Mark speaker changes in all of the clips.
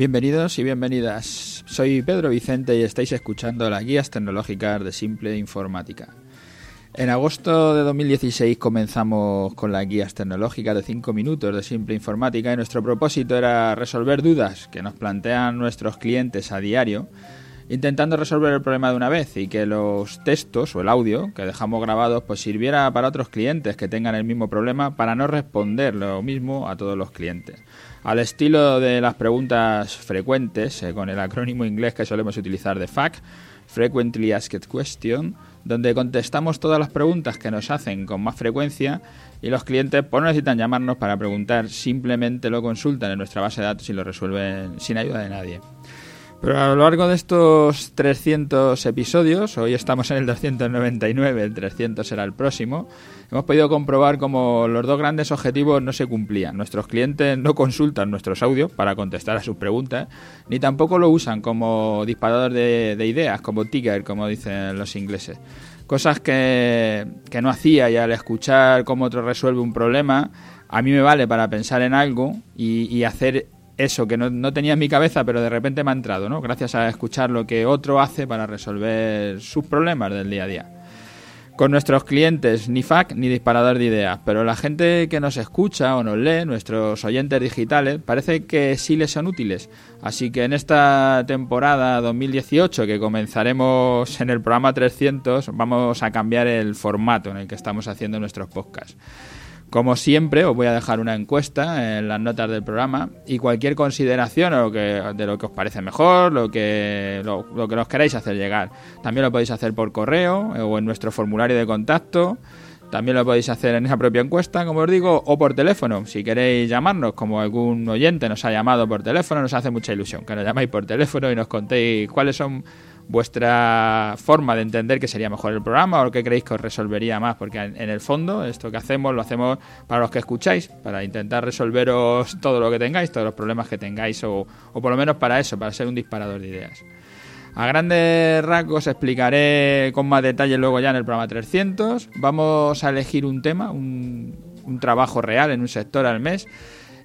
Speaker 1: Bienvenidos y bienvenidas. Soy Pedro Vicente y estáis escuchando las guías tecnológicas de Simple Informática. En agosto de 2016 comenzamos con las guías tecnológicas de 5 minutos de Simple Informática y nuestro propósito era resolver dudas que nos plantean nuestros clientes a diario, intentando resolver el problema de una vez y que los textos o el audio que dejamos grabados pues sirviera para otros clientes que tengan el mismo problema para no responder lo mismo a todos los clientes. Al estilo de las preguntas frecuentes, eh, con el acrónimo inglés que solemos utilizar de FAQ, Frequently Asked Question, donde contestamos todas las preguntas que nos hacen con más frecuencia y los clientes pues, no necesitan llamarnos para preguntar, simplemente lo consultan en nuestra base de datos y lo resuelven sin ayuda de nadie. Pero a lo largo de estos 300 episodios, hoy estamos en el 299, el 300 será el próximo, hemos podido comprobar cómo los dos grandes objetivos no se cumplían. Nuestros clientes no consultan nuestros audios para contestar a sus preguntas, ni tampoco lo usan como disparador de, ideas, como ticker, como dicen los ingleses. Cosas que, no hacía y al escuchar cómo otro resuelve un problema, a mí me vale para pensar en algo y hacer eso que no, tenía en mi cabeza, pero de repente me ha entrado, ¿no? Gracias a escuchar lo que otro hace para resolver sus problemas del día a día. Con nuestros clientes, ni FAC ni disparador de ideas, pero la gente que nos escucha o nos lee, nuestros oyentes digitales, parece que sí les son útiles. Así que en esta temporada 2018, que comenzaremos en el programa 300, vamos a cambiar el formato en el que estamos haciendo nuestros podcasts. Como siempre, os voy a dejar una encuesta en las notas del programa y cualquier consideración o que, de lo que os parece mejor, lo que, lo, que nos queráis hacer llegar. También lo podéis hacer por correo o en nuestro formulario de contacto. También lo podéis hacer en esa propia encuesta, como os digo, o por teléfono. Si queréis llamarnos, como algún oyente nos ha llamado por teléfono, nos hace mucha ilusión que nos llamáis por teléfono y nos contéis cuáles son vuestra forma de entender que sería mejor el programa o qué creéis que os resolvería más, porque en el fondo esto que hacemos lo hacemos para los que escucháis, para intentar resolveros todo lo que tengáis, todos los problemas que tengáis, o, por lo menos para eso, para ser un disparador de ideas. A grandes rasgos explicaré con más detalle luego ya en el programa 300. Vamos a elegir un tema, un, un trabajo real en un sector al mes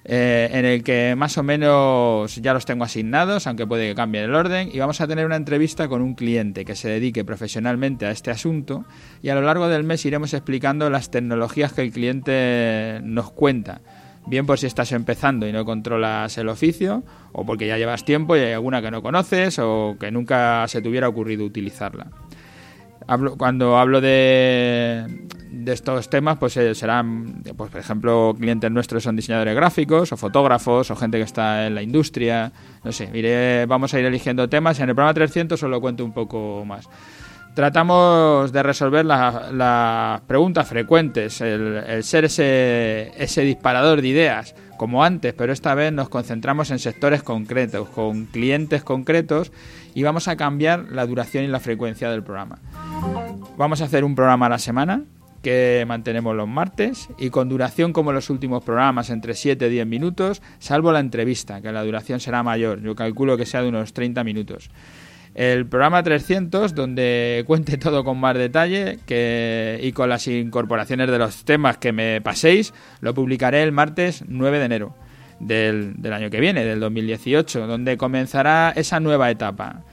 Speaker 1: eh, en el que más o menos ya los tengo asignados, aunque puede que cambie el orden, y vamos a tener una entrevista con un cliente que se dedique profesionalmente a este asunto y a lo largo del mes iremos explicando las tecnologías que el cliente nos cuenta. Bien por si estás empezando y no controlas el oficio, o porque ya llevas tiempo y hay alguna que no conoces o que nunca se te hubiera ocurrido utilizarla. Cuando hablo de, de estos temas, pues eh, serán, pues, por ejemplo, clientes nuestros son diseñadores gráficos o fotógrafos o gente que está en la industria. No sé, vamos a ir eligiendo temas. En el programa 300 os lo cuento un poco más. Tratamos de resolver las preguntas frecuentes, el, ser ese, ese disparador de ideas, como antes, pero esta vez nos concentramos en sectores concretos, con clientes concretos y vamos a cambiar la duración y la frecuencia del programa. Vamos a hacer un programa a la semana, que mantenemos los martes y con duración como los últimos programas entre 7 y 10 minutos, salvo la entrevista, que la duración será mayor, yo calculo que sea de unos 30 minutos. El programa 300, donde cuente todo con más detalle que, y con las incorporaciones de los temas que me paséis, lo publicaré el martes 9 de enero del, del año que viene, del 2018, donde comenzará esa nueva etapa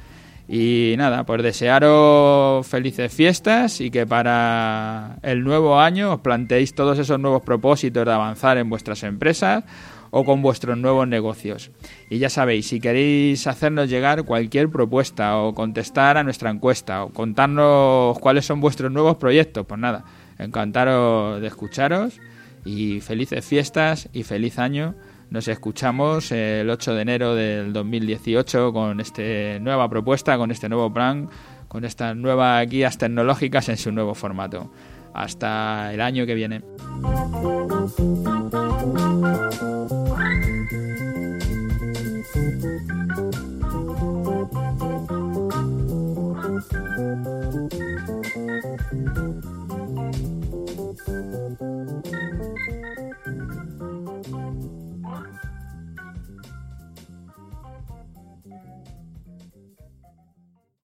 Speaker 1: y nada, pues desearos felices fiestas y que para el nuevo año os planteéis todos esos nuevos propósitos de avanzar en vuestras empresas o con vuestros nuevos negocios. Y ya sabéis, si queréis hacernos llegar cualquier propuesta o contestar a nuestra encuesta o contarnos cuáles son vuestros nuevos proyectos, pues nada, encantaros de escucharos y felices fiestas y feliz año nos escuchamos el 8 de enero del 2018 con esta nueva propuesta, con este nuevo plan, con estas nuevas guías tecnológicas en su nuevo formato. Hasta el año que viene.